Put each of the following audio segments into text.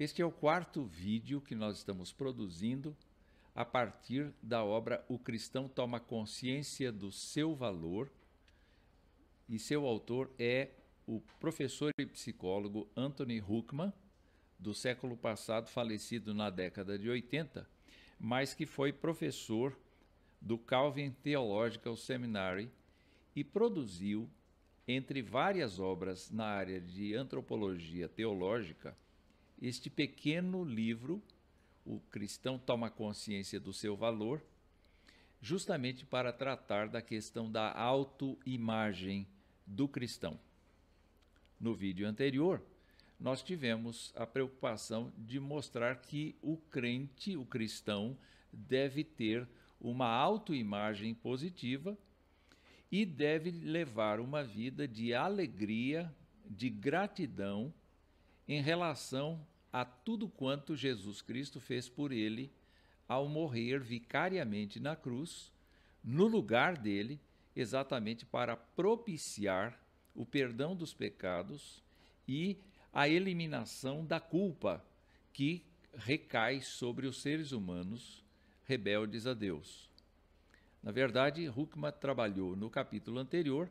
Este é o quarto vídeo que nós estamos produzindo a partir da obra O Cristão Toma Consciência do Seu Valor, e seu autor é o professor e psicólogo Anthony Huckman, do século passado, falecido na década de 80, mas que foi professor do Calvin Theological Seminary e produziu, entre várias obras na área de antropologia teológica, este pequeno livro, O Cristão Toma Consciência do Seu Valor, justamente para tratar da questão da autoimagem do cristão. No vídeo anterior, nós tivemos a preocupação de mostrar que o crente, o cristão, deve ter uma autoimagem positiva e deve levar uma vida de alegria, de gratidão em relação a tudo quanto Jesus Cristo fez por ele ao morrer vicariamente na cruz, no lugar dele, exatamente para propiciar o perdão dos pecados e a eliminação da culpa que recai sobre os seres humanos rebeldes a Deus. Na verdade, Huckman trabalhou no capítulo anterior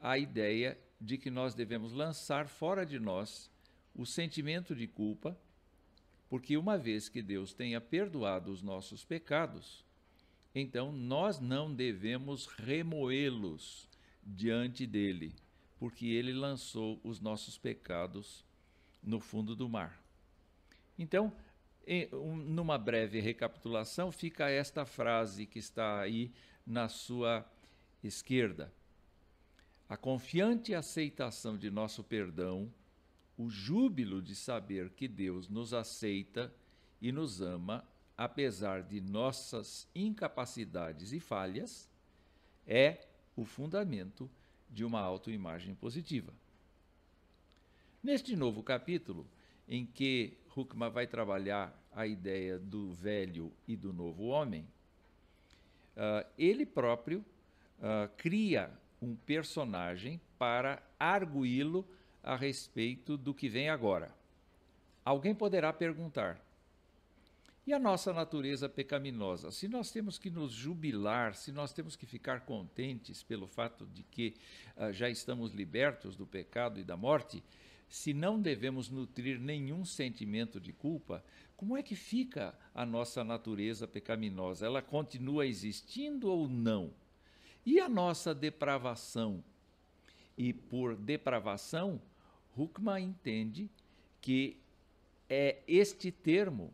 a ideia de que nós devemos lançar fora de nós o sentimento de culpa, porque uma vez que Deus tenha perdoado os nossos pecados, então nós não devemos remoê-los diante dele, porque ele lançou os nossos pecados no fundo do mar. Então, em, um, numa breve recapitulação, fica esta frase que está aí na sua esquerda. A confiante aceitação de nosso perdão, o júbilo de saber que Deus nos aceita e nos ama, apesar de nossas incapacidades e falhas, é o fundamento de uma autoimagem positiva. Neste novo capítulo, em que Huckman vai trabalhar a ideia do velho e do novo homem, uh, ele próprio uh, cria um personagem para arguí-lo a respeito do que vem agora. Alguém poderá perguntar: e a nossa natureza pecaminosa? Se nós temos que nos jubilar, se nós temos que ficar contentes pelo fato de que uh, já estamos libertos do pecado e da morte, se não devemos nutrir nenhum sentimento de culpa, como é que fica a nossa natureza pecaminosa? Ela continua existindo ou não? E a nossa depravação? E por depravação, Huckman entende que é este termo,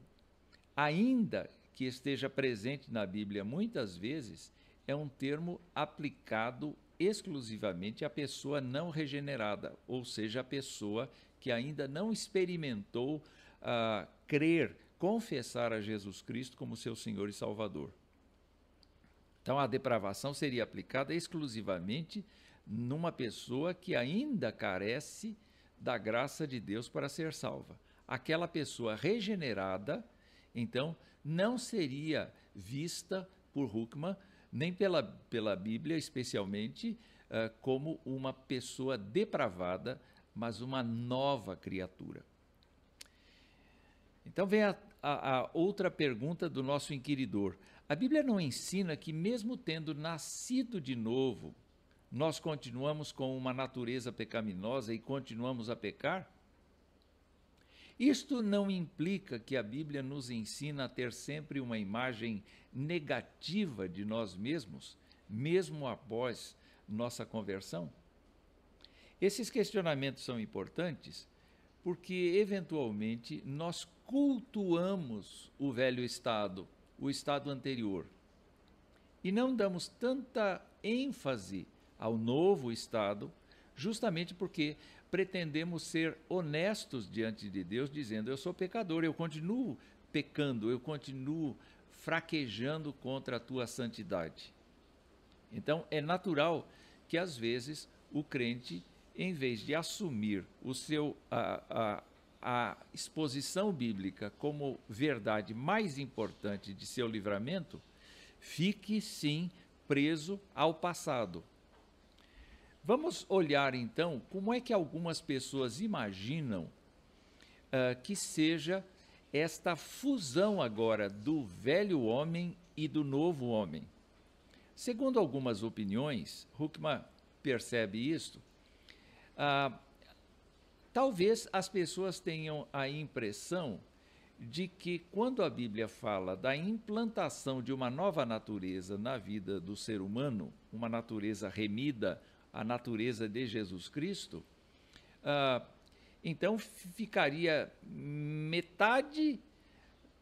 ainda que esteja presente na Bíblia muitas vezes, é um termo aplicado exclusivamente a pessoa não regenerada, ou seja, a pessoa que ainda não experimentou uh, crer, confessar a Jesus Cristo como seu Senhor e Salvador. Então, a depravação seria aplicada exclusivamente numa pessoa que ainda carece da graça de Deus para ser salva. Aquela pessoa regenerada, então, não seria vista por Huckman nem pela, pela Bíblia, especialmente, uh, como uma pessoa depravada, mas uma nova criatura. Então vem a, a, a, outra pergunta do nosso inquiridor. A Bíblia não ensina que, mesmo tendo nascido de novo, nós continuamos com uma natureza pecaminosa e continuamos a pecar? Isto não implica que a Bíblia nos ensina a ter sempre uma imagem negativa de nós mesmos, mesmo após nossa conversão? Esses questionamentos são importantes porque, eventualmente, nós cultuamos o velho estado, o estado anterior, e não damos tanta ênfase ao novo estado justamente porque pretendemos ser honestos diante de Deus, dizendo: Eu sou pecador, eu continuo pecando, eu continuo fraquejando contra a tua santidade. Então, é natural que às vezes o crente, em vez de assumir o seu, a, a, a exposição bíblica como verdade mais importante de seu livramento, fique sim preso ao passado Vamos olhar então como é que algumas pessoas imaginam uh, que seja esta fusão agora do velho homem e do novo homem. Segundo algumas opiniões, Huckman percebe isto, ah, talvez as pessoas tenham a impressão de que quando a Bíblia fala da implantação de uma nova natureza na vida do ser humano, uma natureza remida, a natureza de Jesus Cristo, ah, então ficaria metade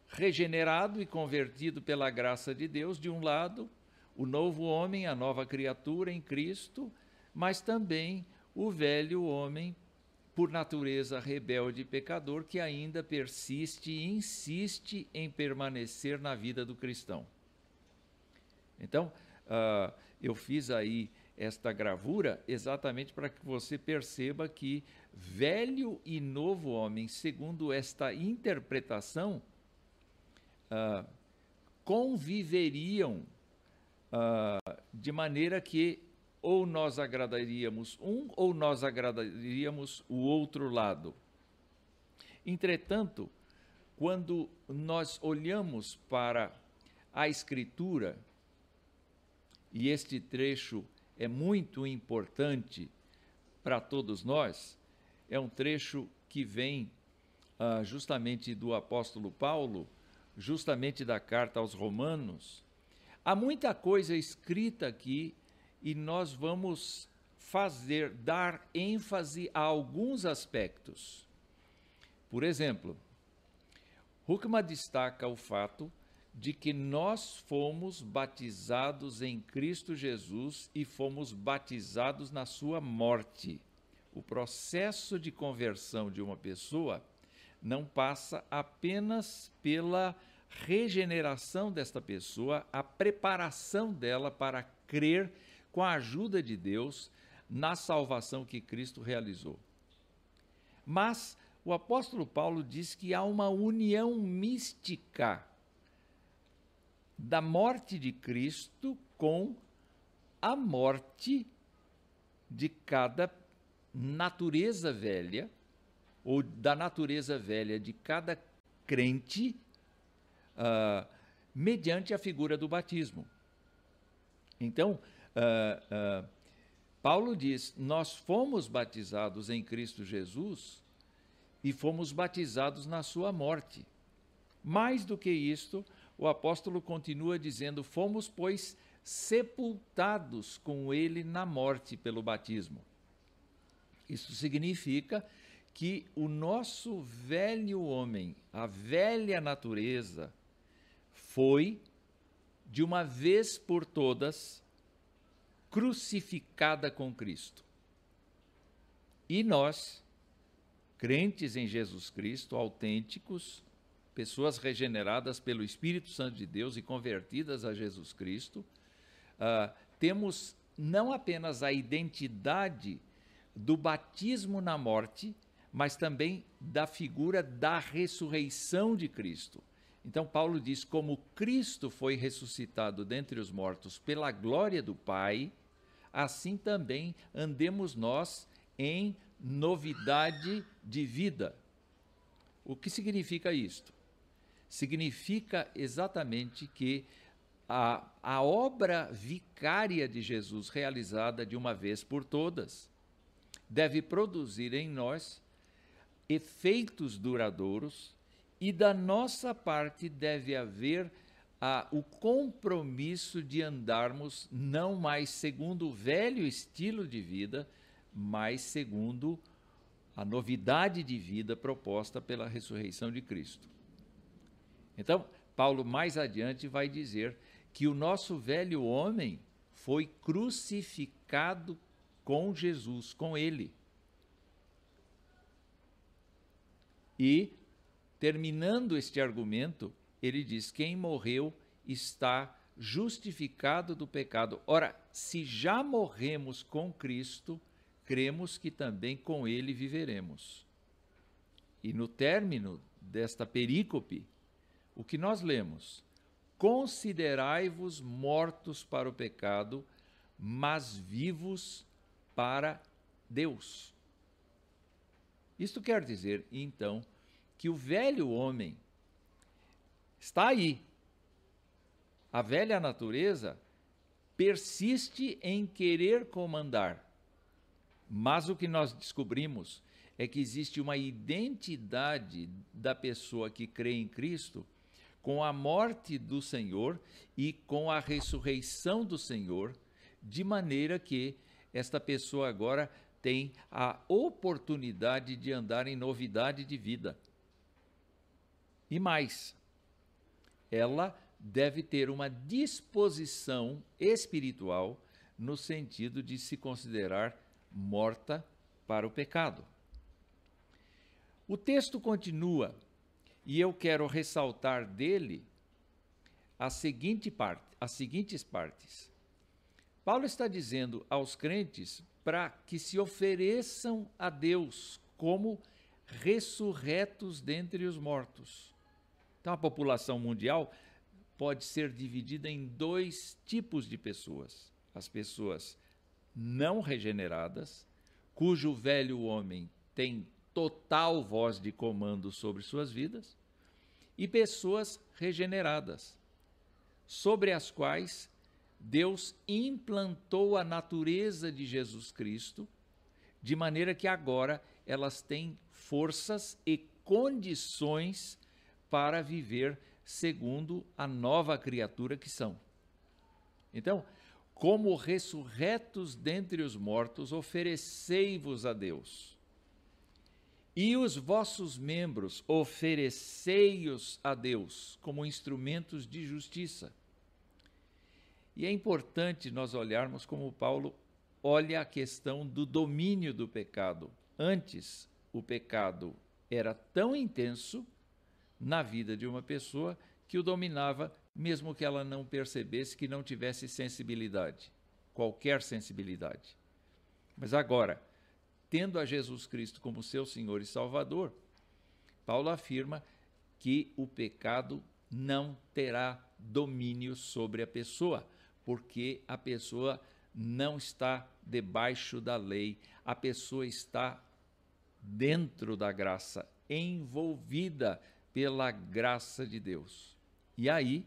regenerado e convertido pela graça de Deus, de um lado, o novo homem, a nova criatura em Cristo, mas também o velho homem, por natureza rebelde e pecador, que ainda persiste e insiste em permanecer na vida do cristão. Então, uh, eu fiz aí esta gravura exatamente para que você perceba que velho e novo homem, segundo esta interpretação, uh, conviveriam uh, de maneira que ou nós agradaríamos um ou nós agradaríamos o outro lado. Entretanto, quando nós olhamos para a Escritura, e este trecho é muito importante para todos nós, é um trecho que vem uh, justamente do apóstolo Paulo, justamente da carta aos Romanos. Há muita coisa escrita aqui e nós vamos fazer, dar ênfase a alguns aspectos. Por exemplo, Huckman destaca o fato de que nós fomos batizados em Cristo Jesus e fomos batizados na sua morte. O processo de conversão de uma pessoa não passa apenas pela regeneração desta pessoa, a preparação dela para crer com a ajuda de Deus na salvação que Cristo realizou. Mas o apóstolo Paulo diz que há uma união mística da morte de Cristo com a morte de cada natureza velha, ou da natureza velha de cada crente, uh, mediante a figura do batismo. Então, uh, uh, Paulo diz: Nós fomos batizados em Cristo Jesus e fomos batizados na sua morte. Mais do que isto, o apóstolo continua dizendo: Fomos, pois, sepultados com ele na morte pelo batismo. Isso significa que o nosso velho homem, a velha natureza, foi, de uma vez por todas, crucificada com Cristo. E nós, crentes em Jesus Cristo, autênticos, pessoas regeneradas pelo Espírito Santo de Deus e convertidas a Jesus Cristo, uh, temos não apenas a identidade do batismo na morte, mas também da figura da ressurreição de Cristo. Então, Paulo diz: como Cristo foi ressuscitado dentre os mortos pela glória do Pai, assim também andemos nós em novidade de vida. O que significa isto? Significa exatamente que a, a obra vicária de Jesus, realizada de uma vez por todas, deve produzir em nós efeitos duradouros e da nossa parte deve haver ah, o compromisso de andarmos não mais segundo o velho estilo de vida, mas segundo a novidade de vida proposta pela ressurreição de Cristo. Então, Paulo mais adiante vai dizer que o nosso velho homem foi crucificado com Jesus, com ele. E, terminando este argumento, ele diz: quem morreu está justificado do pecado. Ora, se já morremos com Cristo, cremos que também com ele viveremos. E no término desta perícope, o que nós lemos? Considerai-vos mortos para o pecado, mas vivos para Deus. Isto quer dizer, então, que o velho homem Está aí. A velha natureza persiste em querer comandar. Mas o que nós descobrimos é que existe uma identidade da pessoa que crê em Cristo com a morte do Senhor e com a ressurreição do Senhor, de maneira que esta pessoa agora tem a oportunidade de andar em novidade de vida. E mais, ela deve ter uma disposição espiritual no sentido de se considerar morta para o pecado. O texto continua e eu quero ressaltar dele a seguinte parte, as seguintes partes. Paulo está dizendo aos crentes para que se ofereçam a Deus como ressurretos dentre os mortos. Então a população mundial pode ser dividida em dois tipos de pessoas: as pessoas não regeneradas, cujo velho homem tem total voz de comando sobre suas vidas, e pessoas regeneradas, sobre as quais Deus implantou a natureza de Jesus Cristo, de maneira que agora elas têm forças e condições para viver segundo a nova criatura que são. Então, como ressurretos dentre os mortos, oferecei-vos a Deus. E os vossos membros, oferecei-os a Deus como instrumentos de justiça. E é importante nós olharmos como Paulo olha a questão do domínio do pecado. Antes, o pecado era tão intenso na vida de uma pessoa que o dominava, mesmo que ela não percebesse que não tivesse sensibilidade, qualquer sensibilidade. Mas agora, tendo a Jesus Cristo como seu Senhor e Salvador, Paulo afirma que o pecado não terá domínio sobre a pessoa, porque a pessoa não está debaixo da lei, a pessoa está dentro da graça, envolvida pela graça de Deus. E aí,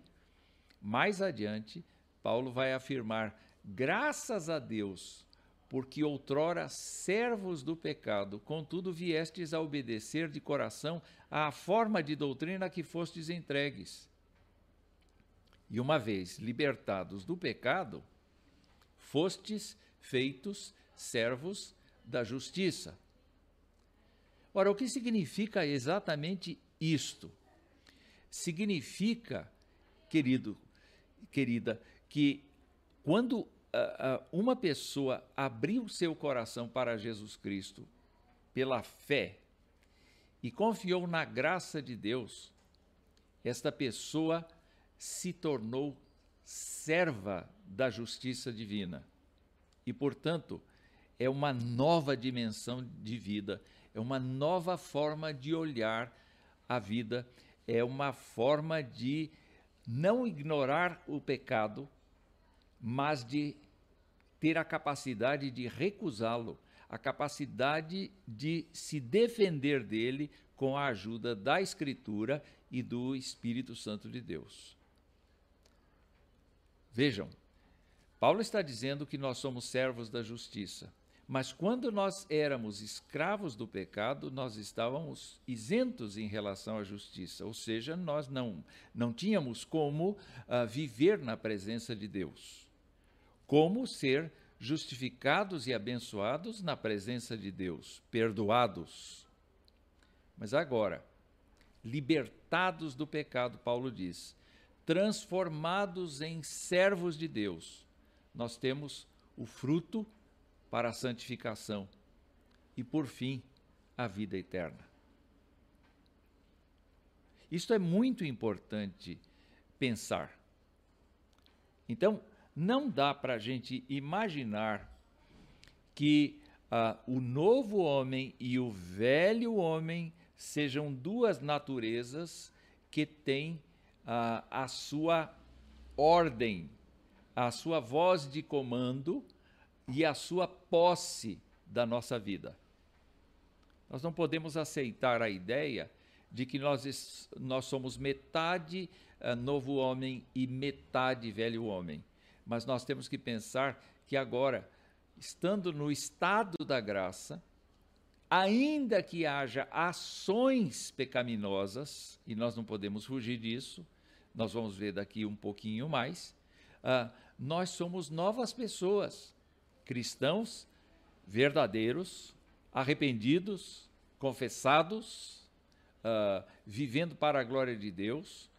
mais adiante, Paulo vai afirmar: graças a Deus, porque outrora servos do pecado, contudo viestes a obedecer de coração à forma de doutrina que fostes entregues. E uma vez libertados do pecado, fostes feitos servos da justiça. Ora, o que significa exatamente isto? Significa, querido, querida, que quando uma pessoa abriu seu coração para Jesus Cristo pela fé e confiou na graça de Deus, esta pessoa se tornou serva da justiça divina. E, portanto, é uma nova dimensão de vida, é uma nova forma de olhar a vida, é uma forma de não ignorar o pecado, mas de ter a capacidade de recusá-lo, a capacidade de se defender dele com a ajuda da Escritura e do Espírito Santo de Deus. Vejam, Paulo está dizendo que nós somos servos da justiça. Mas quando nós éramos escravos do pecado, nós estávamos isentos em relação à justiça, ou seja, nós não, não tínhamos como uh, viver na presença de Deus. Como ser justificados e abençoados na presença de Deus, perdoados. Mas agora, libertados do pecado, Paulo diz, transformados em servos de Deus, nós temos o fruto para a santificação e, por fim, a vida eterna. Isto é muito importante pensar. Então, não dá para a gente imaginar que uh, o novo homem e o velho homem sejam duas naturezas que têm a, a sua ordem, a sua voz de comando e a sua posse da nossa vida. Nós não podemos aceitar a ideia de que nós, nós somos metade uh, novo homem e metade velho homem. Mas nós temos que pensar que agora, estando no estado da graça, ainda que haja ações pecaminosas, e nós não podemos fugir disso, nós vamos ver daqui um pouquinho mais, uh, nós somos novas pessoas, cristãos verdadeiros, arrependidos, confessados, uh, vivendo para a glória de Deus,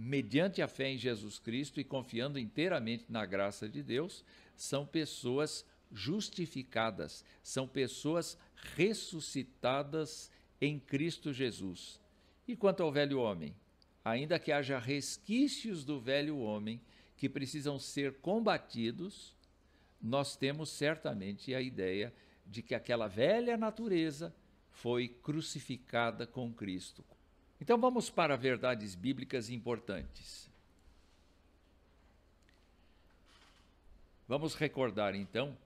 mediante a fé em Jesus Cristo e confiando inteiramente na graça de Deus, são pessoas justificadas, são pessoas ressuscitadas em Cristo Jesus. E quanto ao velho homem? Ainda que haja resquícios do velho homem que precisam ser combatidos, nós temos certamente a ideia de que aquela velha natureza foi crucificada com Cristo. Então vamos para verdades bíblicas importantes. Vamos recordar então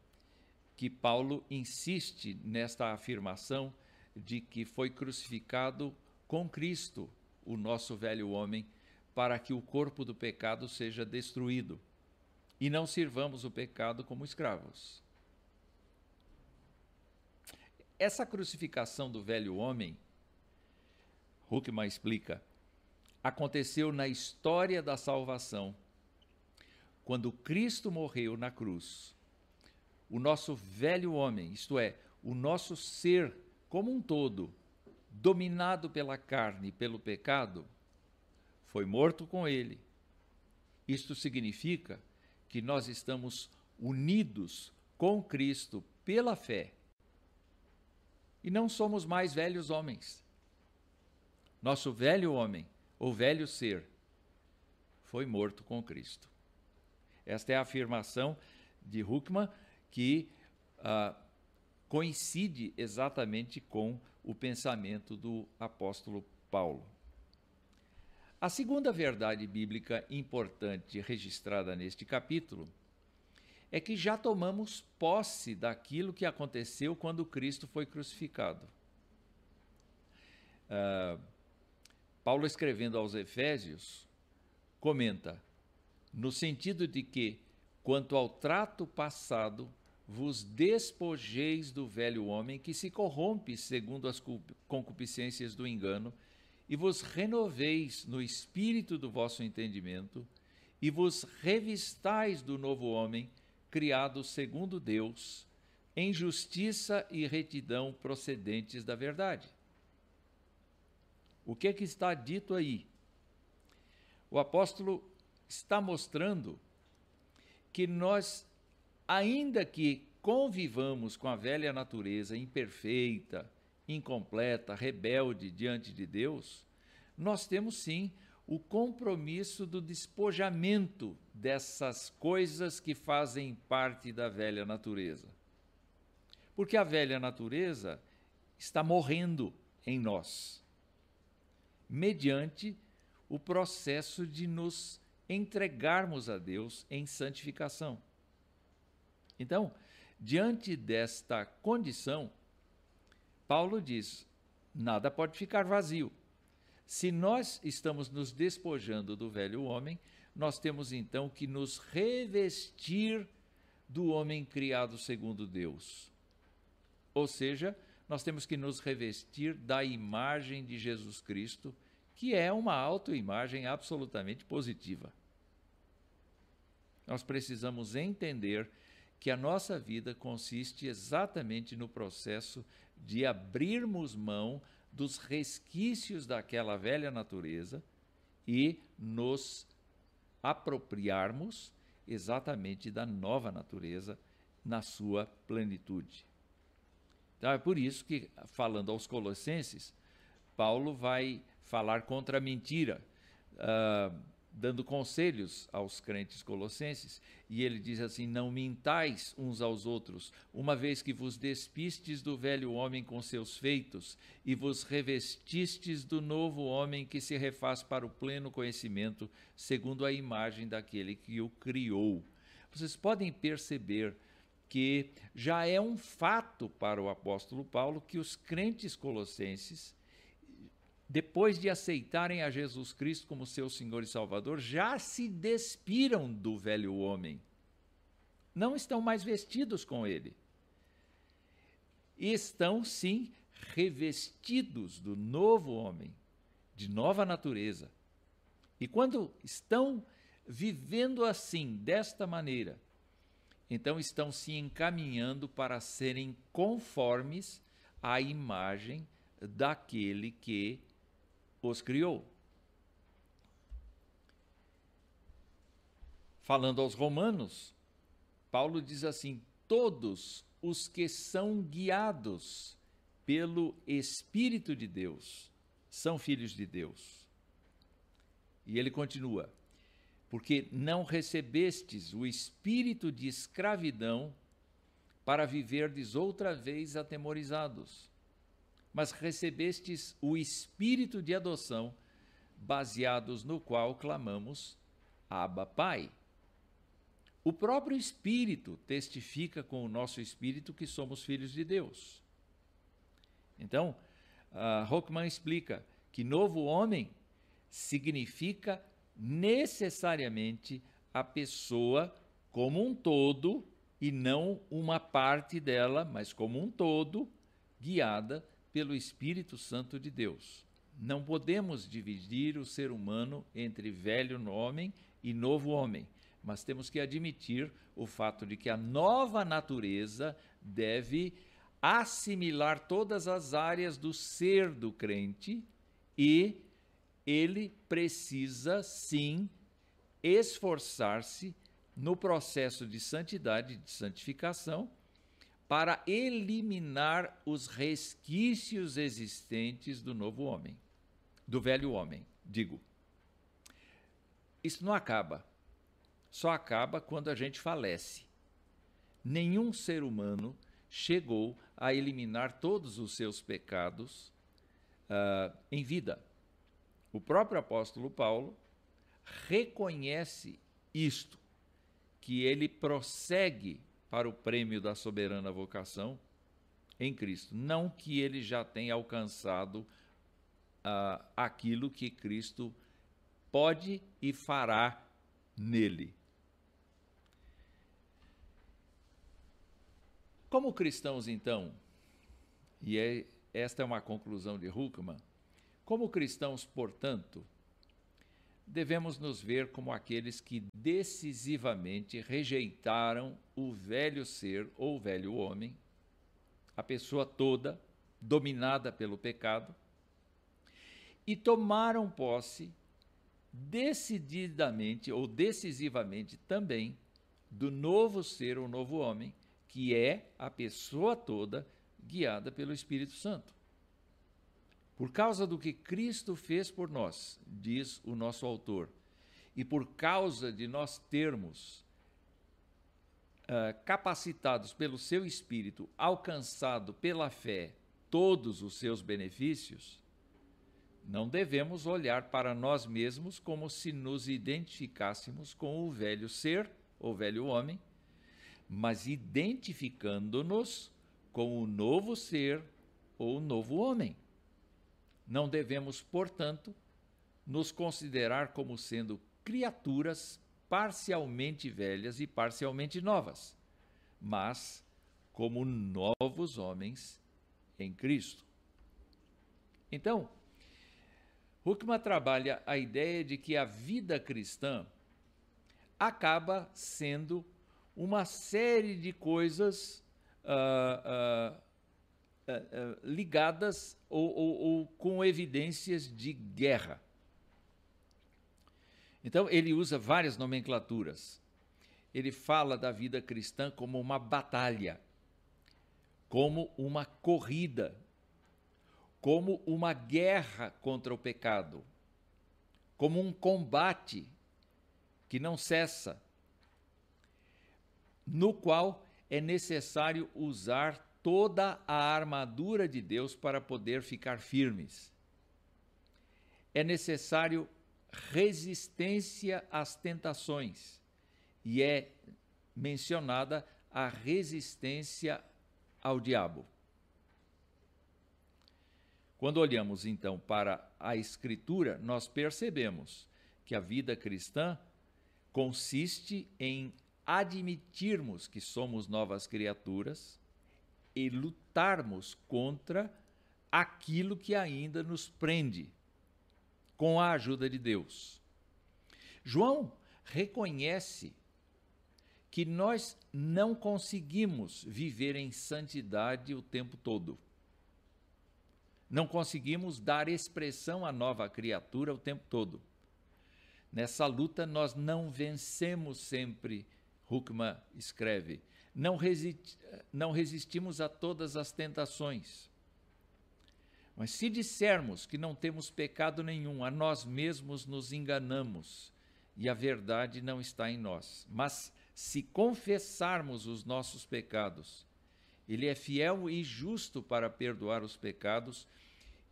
que Paulo insiste nesta afirmação de que foi crucificado com Cristo o nosso velho homem para que o corpo do pecado seja destruído e não sirvamos o pecado como escravos. Essa crucificação do velho homem, Huckman explica, aconteceu na história da salvação. Quando Cristo morreu na cruz, o nosso velho homem, isto é, o nosso ser como um todo, dominado pela carne e pelo pecado, foi morto com ele. Isto significa que nós estamos unidos com Cristo pela fé. E não somos mais velhos homens. Nosso velho homem, ou velho ser, foi morto com Cristo. Esta é a afirmação de Huckman que ah, coincide exatamente com o pensamento do apóstolo Paulo. A segunda verdade bíblica importante registrada neste capítulo é que já tomamos posse daquilo que aconteceu quando Cristo foi crucificado. Uh, Paulo, escrevendo aos Efésios, comenta, no sentido de que, quanto ao trato passado, vos despojeis do velho homem que se corrompe segundo as concupiscências do engano, e vos renoveis no espírito do vosso entendimento, e vos revistais do novo homem, criado segundo Deus, em justiça e retidão procedentes da verdade. O que é que está dito aí? O apóstolo está mostrando que nós ainda que convivamos com a velha natureza imperfeita, incompleta, rebelde diante de Deus, nós temos sim o compromisso do despojamento dessas coisas que fazem parte da velha natureza. Porque a velha natureza está morrendo em nós, mediante o processo de nos entregarmos a Deus em santificação. Então, diante desta condição, Paulo diz: nada pode ficar vazio. Se nós estamos nos despojando do velho homem, nós temos então que nos revestir do homem criado segundo Deus. Ou seja, nós temos que nos revestir da imagem de Jesus Cristo, que é uma autoimagem absolutamente positiva. Nós precisamos entender que a nossa vida consiste exatamente no processo de abrirmos mão dos resquícios daquela velha natureza e nos apropriarmos exatamente da nova natureza na sua plenitude. Então é por isso que, falando aos Colossenses, Paulo vai falar contra a mentira. Uh, dando conselhos aos crentes colossenses, e ele diz assim: Não mintais uns aos outros, uma vez que vos despistes do velho homem com seus feitos, e vos revestistes do novo homem que se refaz para o pleno conhecimento, segundo a imagem daquele que o criou. Vocês podem perceber que já é um fato para o apóstolo Paulo que os crentes colossenses depois de aceitarem a Jesus Cristo como seu Senhor e Salvador, já se despiram do velho homem. Não estão mais vestidos com ele. Estão, sim, revestidos do novo homem, de nova natureza. E quando estão vivendo assim, desta maneira, então estão se encaminhando para serem conformes à imagem daquele que os criou. Falando aos Romanos, Paulo diz assim: todos os que são guiados pelo Espírito de Deus são filhos de Deus. E ele continua: porque não recebestes o espírito de escravidão para viverdes outra vez atemorizados, mas recebestes o espírito de adoção, baseados no qual clamamos Abba Pai. O próprio Espírito testifica com o nosso espírito que somos filhos de Deus. Então, uh, Hockman explica que novo homem significa necessariamente a pessoa como um todo e não uma parte dela, mas como um todo, guiada pelo Espírito Santo de Deus. Não podemos dividir o ser humano entre velho homem e novo homem, mas temos que admitir o fato de que a nova natureza deve assimilar todas as áreas do ser do crente e ele precisa sim esforçar-se no processo de santidade, de santificação, para eliminar os resquícios existentes do novo homem, do velho homem, digo. Isso não acaba. Só acaba quando a gente falece. Nenhum ser humano chegou a eliminar todos os seus pecados uh, em vida. O próprio apóstolo Paulo reconhece isto, que ele prossegue para o prêmio da soberana vocação em Cristo. Não que ele já tenha alcançado uh, aquilo que Cristo pode e fará nele. Como cristãos, então, e é, esta é uma conclusão de Huckman, como cristãos, portanto, devemos nos ver como aqueles que decisivamente rejeitaram o velho ser ou velho homem, a pessoa toda dominada pelo pecado, e tomaram posse decididamente ou decisivamente também do novo ser ou novo homem, que é a pessoa toda guiada pelo Espírito Santo. Por causa do que Cristo fez por nós, diz o nosso autor, e por causa de nós termos uh, capacitados pelo seu Espírito, alcançado pela fé todos os seus benefícios, não devemos olhar para nós mesmos como se nos identificássemos com o velho ser, ou velho homem, mas identificando-nos com o novo ser ou novo homem. Não devemos, portanto, nos considerar como sendo criaturas parcialmente velhas e parcialmente novas, mas como novos homens em Cristo. Então, Huckman trabalha a ideia de que a vida cristã acaba sendo uma série de coisas uh, ligadas ou, ou, ou com evidências de guerra. Então, ele usa várias nomenclaturas. Ele fala da vida cristã como uma batalha, como uma corrida, como uma guerra contra o pecado, como um combate que não cessa, no qual é necessário usar toda a armadura de Deus para poder ficar firmes. É necessário resistência às tentações e é mencionada a resistência ao diabo. Quando olhamos então para a Escritura, nós percebemos que a vida cristã consiste em admitirmos que somos novas criaturas e lutarmos contra aquilo que ainda nos prende, com a ajuda de Deus. João reconhece que nós não conseguimos viver em santidade o tempo todo. Não conseguimos dar expressão à nova criatura o tempo todo. Nessa luta nós não vencemos sempre, Huckman escreve. Não, não resistimos a todas as tentações. Mas se dissermos que não temos pecado nenhum, a nós mesmos nos enganamos e a verdade não está em nós. Mas se confessarmos os nossos pecados, Ele é fiel e justo para perdoar os pecados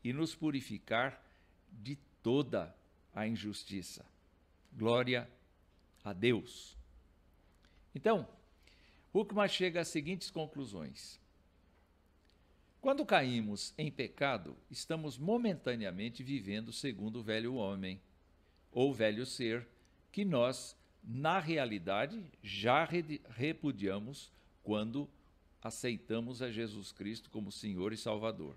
e nos purificar de toda a injustiça. Glória a Deus. Então, Huckman chega às seguintes conclusões. Quando caímos em pecado, estamos momentaneamente vivendo segundo o velho homem, ou velho ser, que nós, na realidade, já repudiamos quando aceitamos a Jesus Cristo como Senhor e Salvador.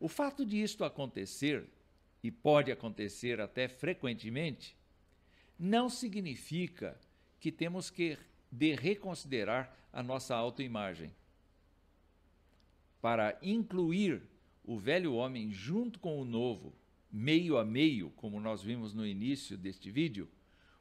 O fato de isto acontecer, e pode acontecer até frequentemente, não significa que temos que de reconsiderar a nossa autoimagem. Para incluir o velho homem junto com o novo, meio a meio, como nós vimos no início deste vídeo,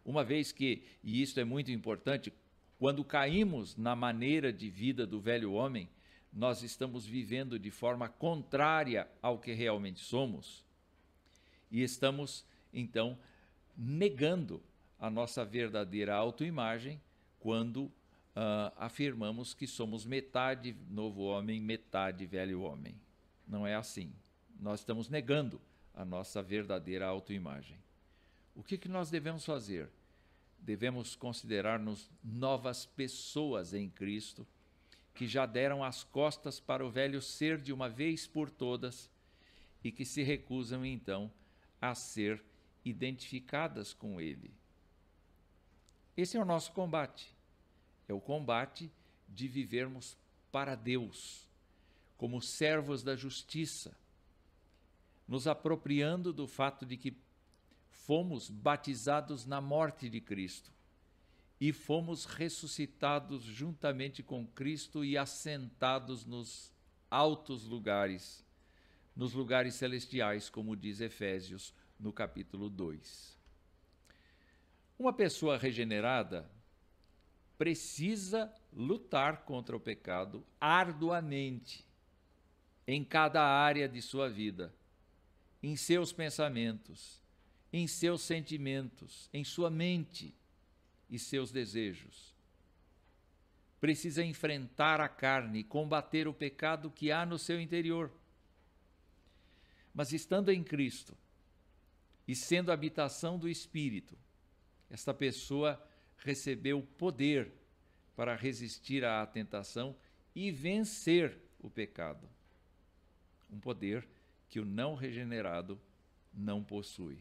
uma vez que, e isso é muito importante, quando caímos na maneira de vida do velho homem, nós estamos vivendo de forma contrária ao que realmente somos e estamos, então, negando a nossa verdadeira autoimagem quando uh, afirmamos que somos metade novo homem, metade velho homem. Não é assim. Nós estamos negando a nossa verdadeira autoimagem. O que, que nós devemos fazer? Devemos considerar-nos novas pessoas em Cristo, que já deram as costas para o velho ser de uma vez por todas e que se recusam então a ser identificadas com ele. Esse é o nosso combate. É o combate de vivermos para Deus, como servos da justiça, nos apropriando do fato de que fomos batizados na morte de Cristo e fomos ressuscitados juntamente com Cristo e assentados nos altos lugares, nos lugares celestiais, como diz Efésios no capítulo 2. Uma pessoa regenerada precisa lutar contra o pecado arduamente em cada área de sua vida, em seus pensamentos, em seus sentimentos, em sua mente e seus desejos. Precisa enfrentar a carne, combater o pecado que há no seu interior. Mas estando em Cristo e sendo habitação do Espírito, esta pessoa recebeu poder para resistir à tentação e vencer o pecado. Um poder que o não regenerado não possui.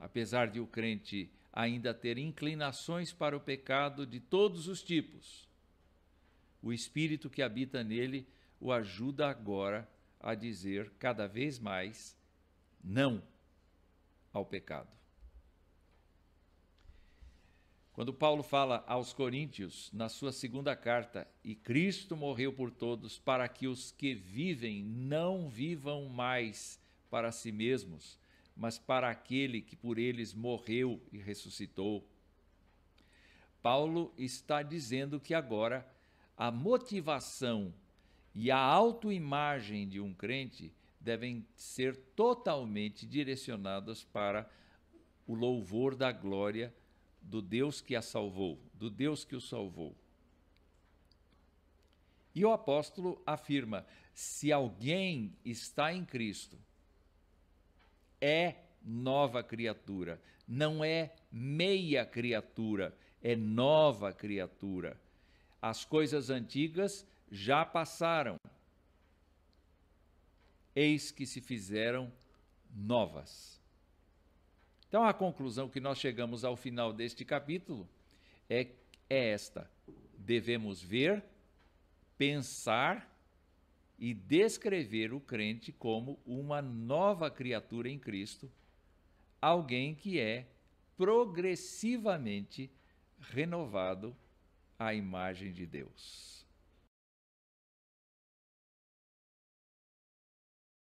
Apesar de o crente ainda ter inclinações para o pecado de todos os tipos, o espírito que habita nele o ajuda agora a dizer cada vez mais não ao pecado. Quando Paulo fala aos Coríntios, na sua segunda carta, e Cristo morreu por todos, para que os que vivem não vivam mais para si mesmos, mas para aquele que por eles morreu e ressuscitou. Paulo está dizendo que agora a motivação e a autoimagem de um crente devem ser totalmente direcionadas para o louvor da glória do Deus que a salvou, do Deus que o salvou. E o apóstolo afirma: se alguém está em Cristo, é nova criatura, não é meia criatura, é nova criatura. As coisas antigas já passaram. eis que se fizeram novas. Então, a conclusão que nós chegamos ao final deste capítulo é, é esta: devemos ver, pensar e descrever o crente como uma nova criatura em Cristo, alguém que é progressivamente renovado à imagem de Deus.